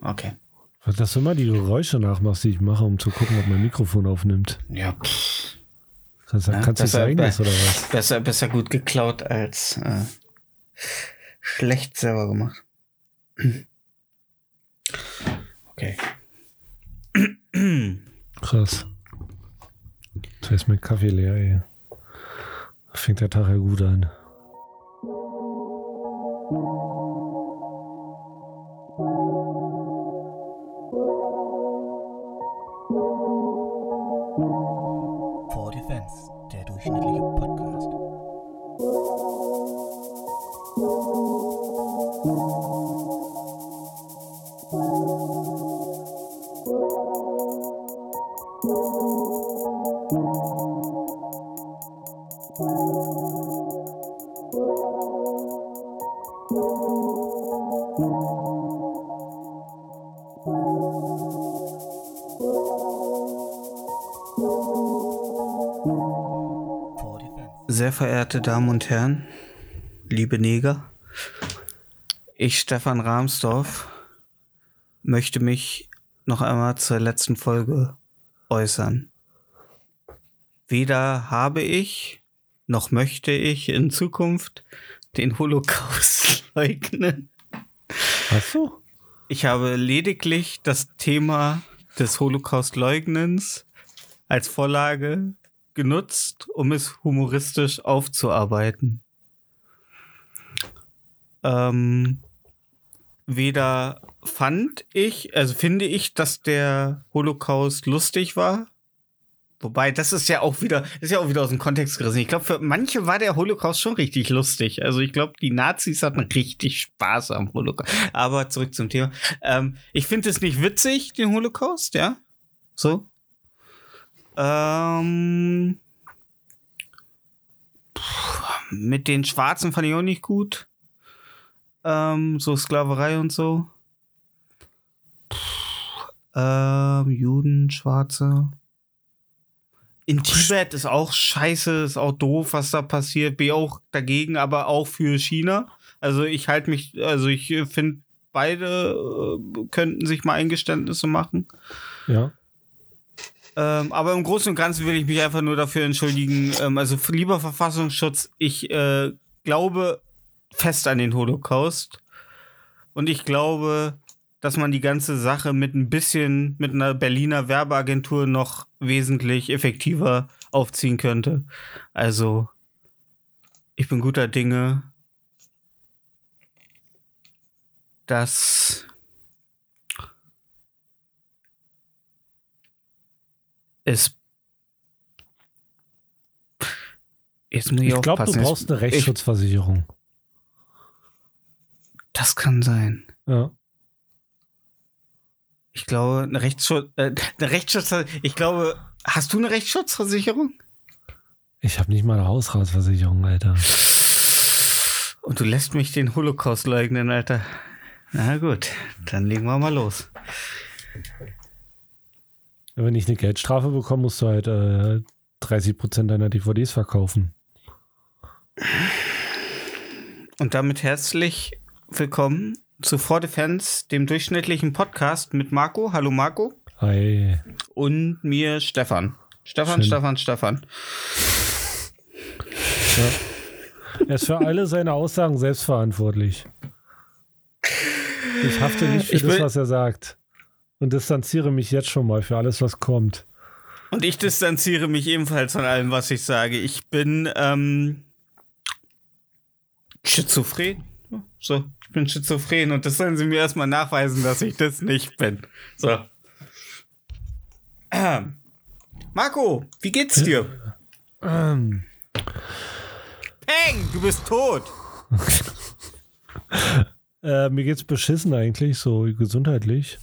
Okay. Dass du immer die Geräusche nachmachst, die ich mache, um zu gucken, ob mein Mikrofon aufnimmt. Ja. Das Ja, kannst du das oder was? Besser, besser gut geklaut als äh, schlecht selber gemacht. Okay. Krass. Das ist mein Kaffee leer, ey. Fängt der Tag ja gut an. Sehr verehrte Damen und Herren, liebe Neger, ich, Stefan Rahmsdorf, möchte mich noch einmal zur letzten Folge äußern. Weder habe ich, noch möchte ich in Zukunft den Holocaust leugnen. Hast du? Ich habe lediglich das Thema des Holocaust-Leugnens als Vorlage genutzt, um es humoristisch aufzuarbeiten. Ähm, weder fand ich, also finde ich, dass der Holocaust lustig war. Wobei, das ist ja auch wieder, ist ja auch wieder aus dem Kontext gerissen. Ich glaube, für manche war der Holocaust schon richtig lustig. Also ich glaube, die Nazis hatten richtig Spaß am Holocaust. Aber zurück zum Thema. Ähm, ich finde es nicht witzig, den Holocaust, ja. So. Ähm, pff, mit den Schwarzen fand ich auch nicht gut. Ähm, so Sklaverei und so. Pff, ähm, Juden, Schwarze. In Tibet ist auch scheiße, ist auch doof, was da passiert. Bin auch dagegen, aber auch für China. Also ich halte mich, also ich finde, beide äh, könnten sich mal Eingeständnisse machen. Ja. Ähm, aber im Großen und Ganzen will ich mich einfach nur dafür entschuldigen. Ähm, also lieber Verfassungsschutz, ich äh, glaube fest an den Holocaust. Und ich glaube, dass man die ganze Sache mit ein bisschen, mit einer Berliner Werbeagentur noch wesentlich effektiver aufziehen könnte. Also, ich bin guter Dinge, dass es Jetzt muss ich, Ich glaube, du brauchst eine Ich- Rechtsschutzversicherung. Das kann sein. Ja. Ich glaube, eine Rechtsschutz, äh, eine Rechtsschutz, ich glaube, hast du eine Rechtsschutzversicherung? Ich habe nicht mal eine Hausratsversicherung, Alter. Und du lässt mich den Holocaust leugnen, Alter. Na gut, dann legen wir mal los. Wenn ich eine Geldstrafe bekomme, musst du halt äh, 30% deiner DVDs verkaufen. Und damit herzlich willkommen zu For Defense, dem durchschnittlichen Podcast mit Marco. Hallo Marco. Ei. Und mir Stefan. Stefan, Schön. Stefan, Stefan. Er ist für alle seine Aussagen selbstverantwortlich. Ich hafte nicht für Ich das, was er sagt. Und distanziere mich jetzt schon mal für alles, was kommt. Und ich distanziere mich ebenfalls von allem, was ich sage. Ich bin ähm, schizophren. So, ich bin schizophren und das sollen sie mir erstmal nachweisen, dass ich das nicht bin. So. Ähm. Marco, wie geht's dir? Ähm, Peng, du bist tot. äh, mir geht's beschissen eigentlich, so gesundheitlich.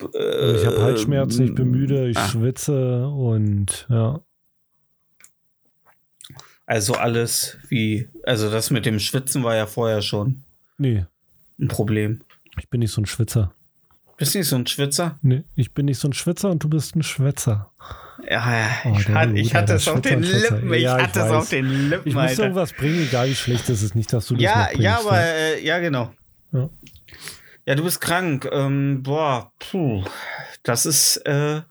Ich habe Halsschmerzen, ich bin müde, ich ah. schwitze und ja. Also alles wie, also das mit dem Schwitzen war ja vorher schon Nee, ein Problem. ich bin nicht so ein Schwitzer. Bist nicht so ein Schwitzer? Nee, ich bin nicht so ein Schwitzer und du bist ein Schwätzer. Ja, Oh, ich, ich hatte es auf den Lippen. Ich Ja, hatte es auf den Lippen, Ich muss Alter. irgendwas bringen, egal wie schlecht es ist. Nicht, dass du das Ja, ja, aber ne? äh, ja, genau. Ja. Ja, du bist krank. Ähm, boah, puh. Das ist äh,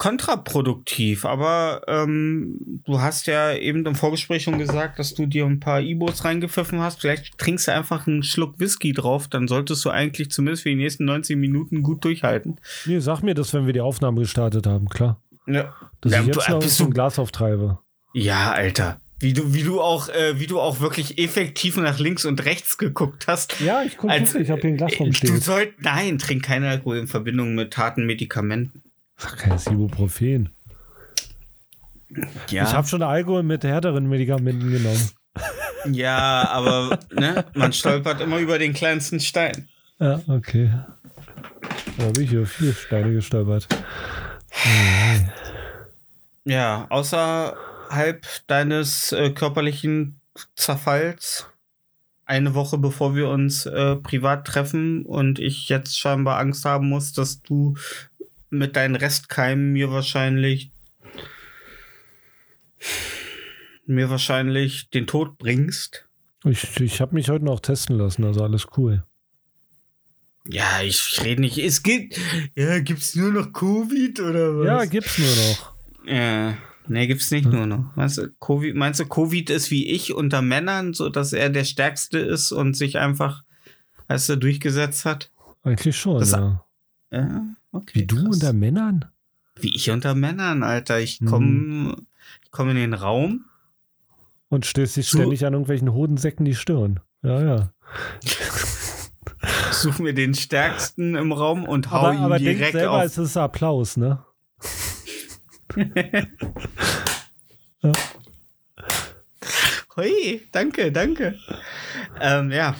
kontraproduktiv, aber ähm, du hast ja eben im Vorgespräch schon gesagt, dass du dir ein paar Ibos reingepfiffen hast. Vielleicht trinkst du einfach einen Schluck Whisky drauf, dann solltest du eigentlich zumindest für die nächsten 90 Minuten gut durchhalten. Nee, sag mir das, wenn wir die Aufnahme gestartet haben, klar. Ja, Dass Ja, ich jetzt du- noch bist so ein du- Glas auftreibe. ja Alter. Wie du, wie du auch, äh, wie du auch wirklich effektiv nach links und rechts geguckt hast. Ja, ich gucke, ich habe hier ein Glas Äh, Du sollst, nein, trink keinen Alkohol in Verbindung mit harten Medikamenten. Ach, kein Ibuprofen. Ja, Ich habe schon Alkohol mit härteren Medikamenten genommen. ja, aber ne, man stolpert immer über den kleinsten Stein. Ja, okay. Da habe ich hier vier Steine gestolpert. Ja, außerhalb deines äh, körperlichen Zerfalls, eine Woche bevor wir uns äh, privat treffen und ich jetzt scheinbar Angst haben muss, dass du mit deinen Restkeimen mir wahrscheinlich mir wahrscheinlich den Tod bringst. Ich, ich habe mich heute noch testen lassen, also alles cool. Ja, ich rede nicht. Es gibt. Ja, gibt's nur noch Covid oder was? Ja, gibt's nur noch. Ja. Nee, gibt's nicht nur noch. Meinst du, Covid, meinst du, Covid ist wie ich unter Männern, so dass er der Stärkste ist und sich einfach, weißt du, durchgesetzt hat? Eigentlich schon, Das- ja. Ja, okay. Wie du krass. unter Männern? Wie ich unter Männern, Alter. Ich komme ich komm in den Raum. Und stößt dich ständig an irgendwelchen Hodensäcken die Stirn. Ja, ja. suche mir den Stärksten im Raum und hau Aber, ihn aber denk direkt selber, auf. es ist Applaus, ne? Hui, danke, danke. Ähm, ja.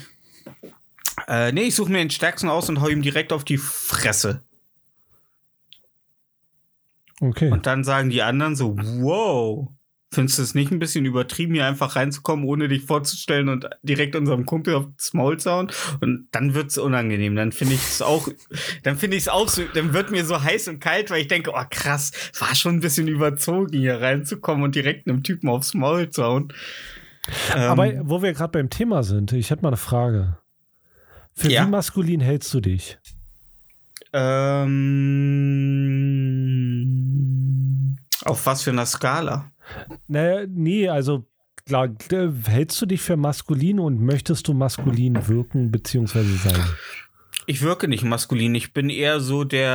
Äh, nee, ich suche mir den Stärksten aus und hau ihm direkt auf die Fresse. Okay. Und dann sagen die anderen so, wow. Findest du es nicht ein bisschen übertrieben, hier einfach reinzukommen, ohne dich vorzustellen und direkt unserem Kumpel aufs Maul zu hauen? Und dann wird's unangenehm. Dann finde ich es auch, dann finde ich es auch so, dann wird mir so heiß und kalt, weil ich denke, oh krass, war schon ein bisschen überzogen, hier reinzukommen und direkt einem Typen aufs Maul zu hauen. Ähm, Aber wo wir gerade beim Thema sind, ich hätte mal eine Frage. Für Ja. wie maskulin hältst du dich? ähm, auf was für einer Skala? Naja, nee, also klar, hältst du dich für maskulin und möchtest du maskulin wirken bzw. sein? Ich wirke nicht maskulin. Ich bin eher so der